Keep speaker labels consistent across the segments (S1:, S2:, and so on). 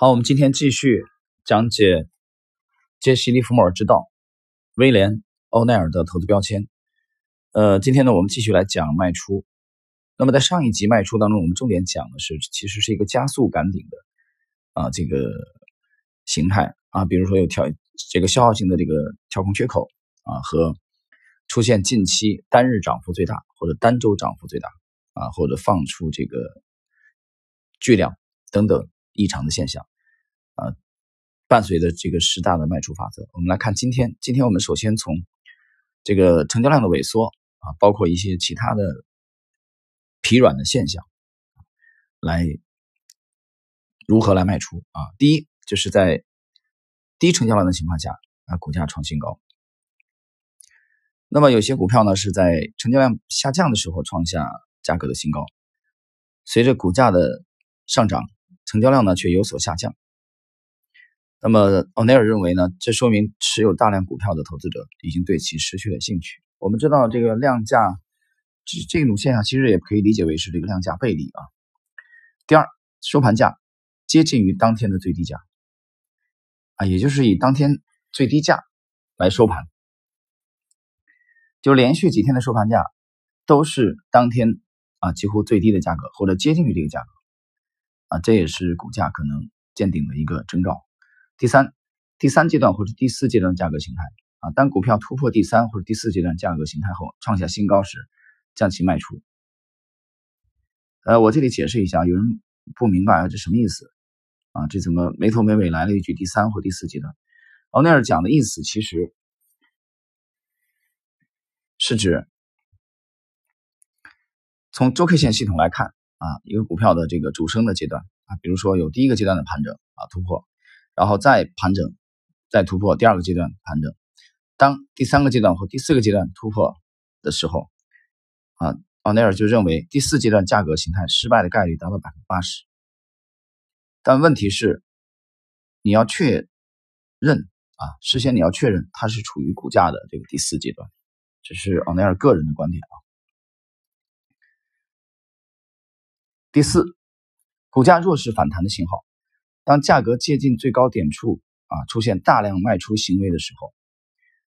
S1: 好，我们今天继续讲解杰西·利弗莫尔之道，威廉·欧奈尔的投资标签。呃，今天呢，我们继续来讲卖出。那么在上一集卖出当中，我们重点讲的是，其实是一个加速赶顶的啊这个形态啊，比如说有跳这个消耗性的这个跳空缺口啊，和出现近期单日涨幅最大或者单周涨幅最大啊，或者放出这个巨量等等。异常的现象，啊，伴随着这个十大的卖出法则，我们来看今天。今天我们首先从这个成交量的萎缩啊，包括一些其他的疲软的现象，来如何来卖出啊？第一，就是在低成交量的情况下啊，股价创新高。那么有些股票呢是在成交量下降的时候创下价格的新高，随着股价的上涨。成交量呢却有所下降，那么奥尼尔认为呢，这说明持有大量股票的投资者已经对其失去了兴趣。我们知道这个量价这这种现象其实也可以理解为是这个量价背离啊。第二，收盘价接近于当天的最低价啊，也就是以当天最低价来收盘，就连续几天的收盘价都是当天啊几乎最低的价格或者接近于这个价格。啊，这也是股价可能见顶的一个征兆。第三，第三阶段或者第四阶段价格形态啊，当股票突破第三或者第四阶段价格形态后，创下新高时，将其卖出。呃，我这里解释一下，有人不明白啊，这什么意思啊？这怎么没头没尾来了一句第三或第四阶段？奥内尔讲的意思其实是指从周 K 线系统来看。啊，一个股票的这个主升的阶段啊，比如说有第一个阶段的盘整啊突破，然后再盘整，再突破第二个阶段盘整，当第三个阶段或第四个阶段突破的时候，啊，奥内尔就认为第四阶段价格形态失败的概率达到百分之八十。但问题是，你要确认啊，事先你要确认它是处于股价的这个第四阶段，这是奥内尔个人的观点啊。第四，股价弱势反弹的信号，当价格接近最高点处啊，出现大量卖出行为的时候，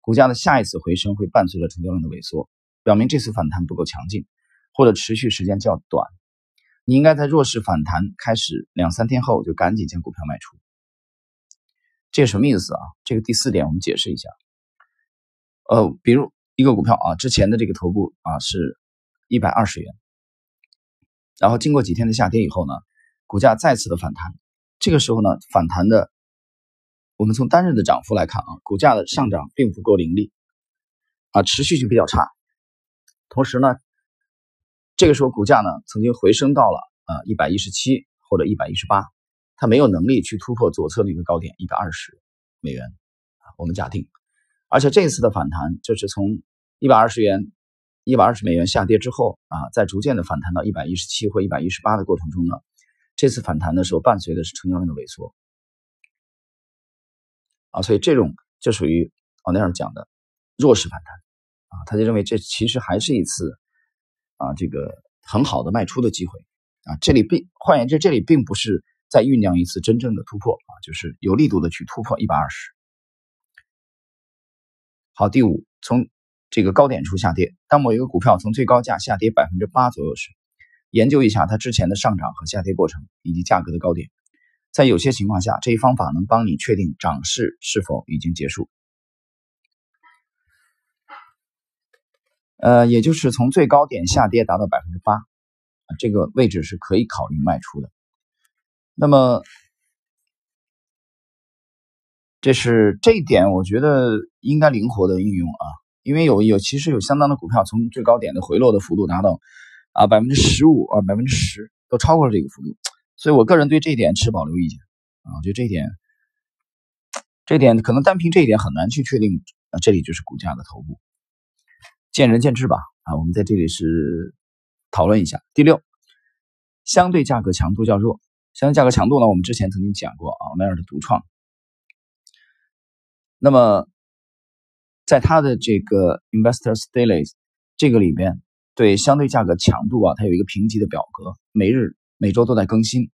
S1: 股价的下一次回升会伴随着成交量的萎缩，表明这次反弹不够强劲，或者持续时间较短。你应该在弱势反弹开始两三天后就赶紧将股票卖出。这什么意思啊？这个第四点我们解释一下。呃，比如一个股票啊，之前的这个头部啊是一百二十元。然后经过几天的下跌以后呢，股价再次的反弹。这个时候呢，反弹的，我们从单日的涨幅来看啊，股价的上涨并不够凌厉，啊，持续性比较差。同时呢，这个时候股价呢曾经回升到了啊一百一十七或者一百一十八，它没有能力去突破左侧的一个高点一百二十美元啊。我们假定，而且这一次的反弹就是从一百二十元。一百二十美元下跌之后啊，在逐渐的反弹到一百一十七或一百一十八的过程中呢，这次反弹的时候伴随的是成交量的萎缩啊，所以这种就属于奥内尔讲的弱势反弹啊，他就认为这其实还是一次啊这个很好的卖出的机会啊，这里并换言之，这里并不是在酝酿一次真正的突破啊，就是有力度的去突破一百二十。好，第五从。这个高点处下跌，当某一个股票从最高价下跌百分之八左右时，研究一下它之前的上涨和下跌过程以及价格的高点。在有些情况下，这一方法能帮你确定涨势是否已经结束。呃，也就是从最高点下跌达到百分之八，这个位置是可以考虑卖出的。那么，这是这一点，我觉得应该灵活的运用啊。因为有有其实有相当的股票从最高点的回落的幅度达到啊百分之十五啊百分之十都超过了这个幅度，所以我个人对这一点持保留意见啊，我觉得这一点这一点可能单凭这一点很难去确定啊这里就是股价的头部，见仁见智吧啊，我们在这里是讨论一下。第六，相对价格强度较弱，相对价格强度呢，我们之前曾经讲过啊，迈尔的独创，那么。在它的这个 Investors Daily 这个里边，对相对价格强度啊，它有一个评级的表格，每日每周都在更新。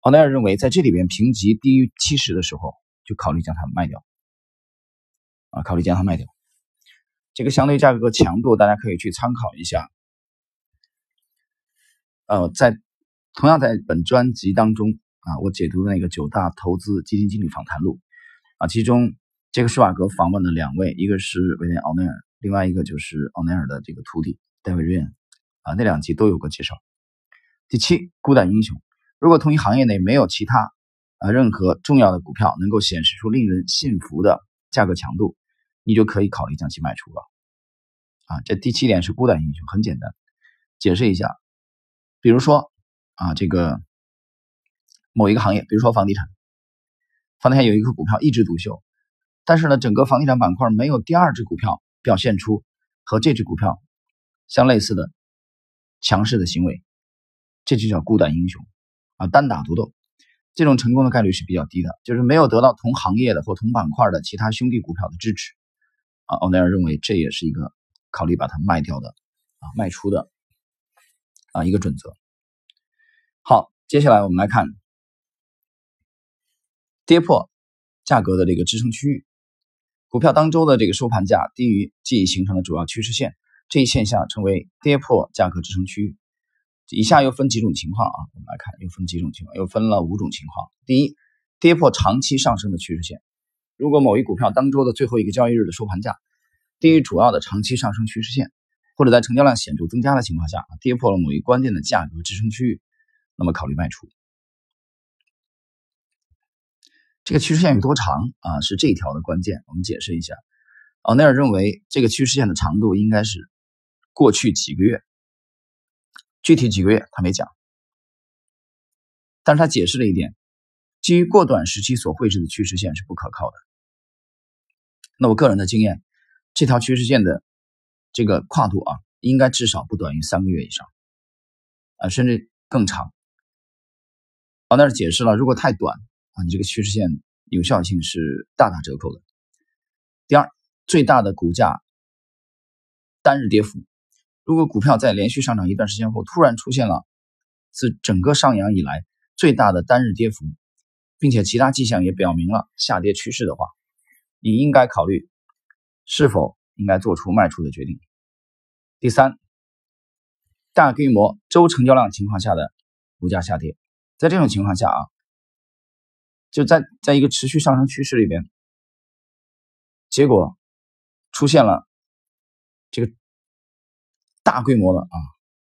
S1: 奥奈尔认为，在这里边评级低于七十的时候，就考虑将它卖掉，啊，考虑将它卖掉。这个相对价格强度，大家可以去参考一下。呃，在同样在本专辑当中啊，我解读那个九大投资基金经理访谈录啊，其中这个施瓦格访问了两位，一个是威廉奥奈尔，另外一个就是奥奈尔的这个徒弟戴维瑞恩啊，那两集都有过介绍。第七，孤胆英雄，如果同一行业内没有其他啊任何重要的股票能够显示出令人信服的价格强度，你就可以考虑将其卖出了。啊，这第七点是孤胆英雄，很简单，解释一下。比如说，啊，这个某一个行业，比如说房地产，房地产有一个股票一枝独秀，但是呢，整个房地产板块没有第二只股票表现出和这只股票相类似的强势的行为，这就叫孤胆英雄啊，单打独斗，这种成功的概率是比较低的，就是没有得到同行业的或同板块的其他兄弟股票的支持啊。奥奈尔认为这也是一个考虑把它卖掉的啊，卖出的。啊，一个准则。好，接下来我们来看跌破价格的这个支撑区域，股票当周的这个收盘价低于即已形成的主要趋势线，这一现象称为跌破价格支撑区域。以下又分几种情况啊，我们来看，又分几种情况，又分了五种情况。第一，跌破长期上升的趋势线，如果某一股票当周的最后一个交易日的收盘价低于主要的长期上升趋势线。或者在成交量显著增加的情况下，跌破了某一关键的价格支撑区域，那么考虑卖出。这个趋势线有多长啊？是这一条的关键。我们解释一下。奥内尔认为这个趋势线的长度应该是过去几个月，具体几个月他没讲，但是他解释了一点：基于过短时期所绘制的趋势线是不可靠的。那我个人的经验，这条趋势线的。这个跨度啊，应该至少不短于三个月以上，啊，甚至更长。啊，那是解释了，如果太短啊，你这个趋势线有效性是大打折扣的。第二，最大的股价单日跌幅，如果股票在连续上涨一段时间后，突然出现了自整个上扬以来最大的单日跌幅，并且其他迹象也表明了下跌趋势的话，你应该考虑是否。应该做出卖出的决定。第三，大规模周成交量情况下的股价下跌，在这种情况下啊，就在在一个持续上升趋势里边，结果出现了这个大规模的啊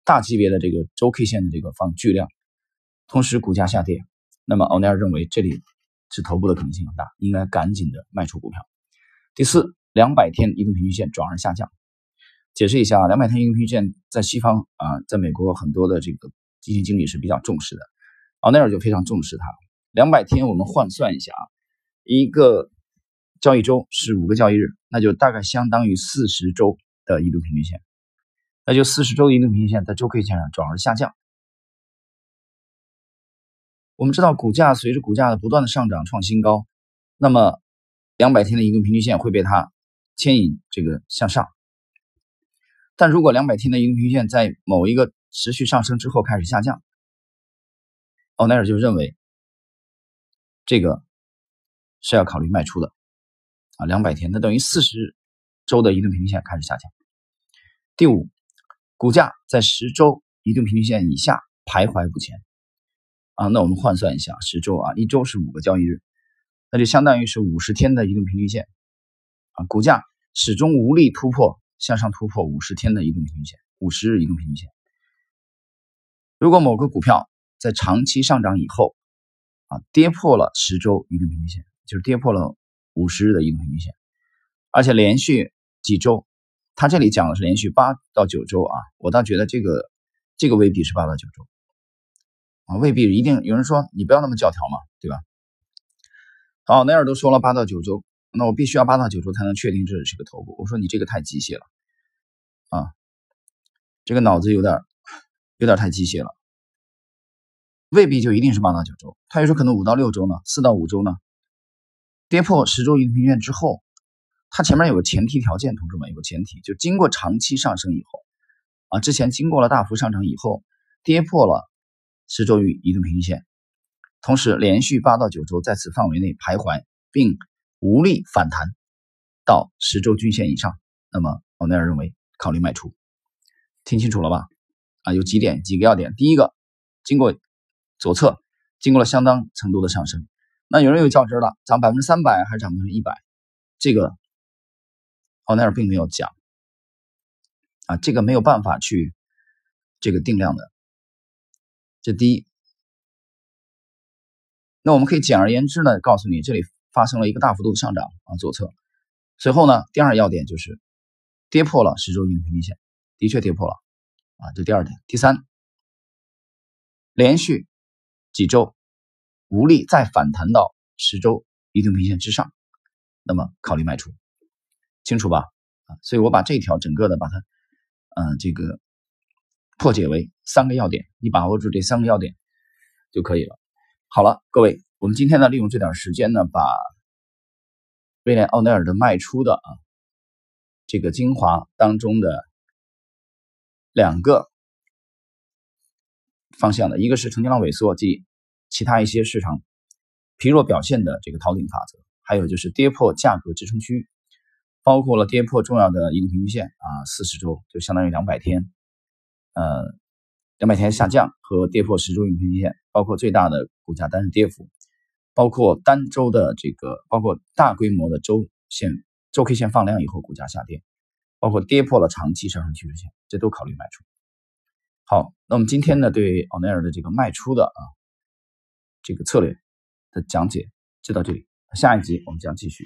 S1: 大级别的这个周 K 线的这个放巨量，同时股价下跌，那么奥尼尔认为这里是头部的可能性很大，应该赶紧的卖出股票。第四。两百天移动平均线转而下降，解释一下啊，两百天移动平均线在西方啊，在美国很多的这个基金经理是比较重视的，奥奈尔就非常重视它。两百天我们换算一下啊，一个交易周是五个交易日，那就大概相当于四十周的移动平均线，那就四十周移动平均线在周 K 线上转而下降。我们知道股价随着股价的不断的上涨创新高，那么两百天的移动平均线会被它。牵引这个向上，但如果两百天的移动平均线在某一个持续上升之后开始下降，奥奈尔就认为这个是要考虑卖出的啊。两百天，那等于四十周的移动平均线开始下降。第五，股价在十周移动平均线以下徘徊不前啊。那我们换算一下，十周啊，一周是五个交易日，那就相当于是五十天的移动平均线。啊，股价始终无力突破向上突破五十天的移动平均线，五十日移动平均线。如果某个股票在长期上涨以后，啊，跌破了十周移动平均线，就是跌破了五十日的移动平均线，而且连续几周，他这里讲的是连续八到九周啊，我倒觉得这个这个未必是八到九周，啊，未必一定。有人说你不要那么教条嘛，对吧？好，奈尔都说了八到九周。那我必须要八到九周才能确定这是个头部。我说你这个太机械了，啊，这个脑子有点有点太机械了，未必就一定是八到九周，他有时候可能五到六周呢，四到五周呢。跌破十周移动平均线之后，它前面有个前提条件，同志们有个前提，就经过长期上升以后，啊，之前经过了大幅上涨以后，跌破了十周移移动平均线，同时连续八到九周在此范围内徘徊，并无力反弹到十周均线以上，那么奥内尔认为考虑卖出。听清楚了吧？啊，有几点几个要点。第一个，经过左侧经过了相当程度的上升，那有人又较真了，涨百分之三百还是涨百分之一百？这个奥内尔并没有讲啊，这个没有办法去这个定量的。这第一。那我们可以简而言之呢，告诉你这里发生了一个大幅度的上涨啊，左侧。随后呢，第二要点就是跌破了十周移动平均线，的确跌破了啊，这第二点。第三，连续几周无力再反弹到十周移动平均线之上，那么考虑卖出，清楚吧？啊，所以我把这条整个的把它，嗯，这个破解为三个要点，你把握住这三个要点就可以了。好了，各位，我们今天呢，利用这点时间呢，把威廉·奥内尔的卖出的啊这个精华当中的两个方向的，一个是成交量萎缩及其他一些市场疲弱表现的这个逃顶法则，还有就是跌破价格支撑区，包括了跌破重要的移动平均线啊，四十周就相当于两百天，呃。两百天下降和跌破十周移动平均线，包括最大的股价单日跌幅，包括单周的这个，包括大规模的周线周 K 线放量以后股价下跌，包括跌破了长期上升趋势线，这都考虑卖出。好，那我们今天呢对奥内尔的这个卖出的啊这个策略的讲解就到这里，下一集我们将继续。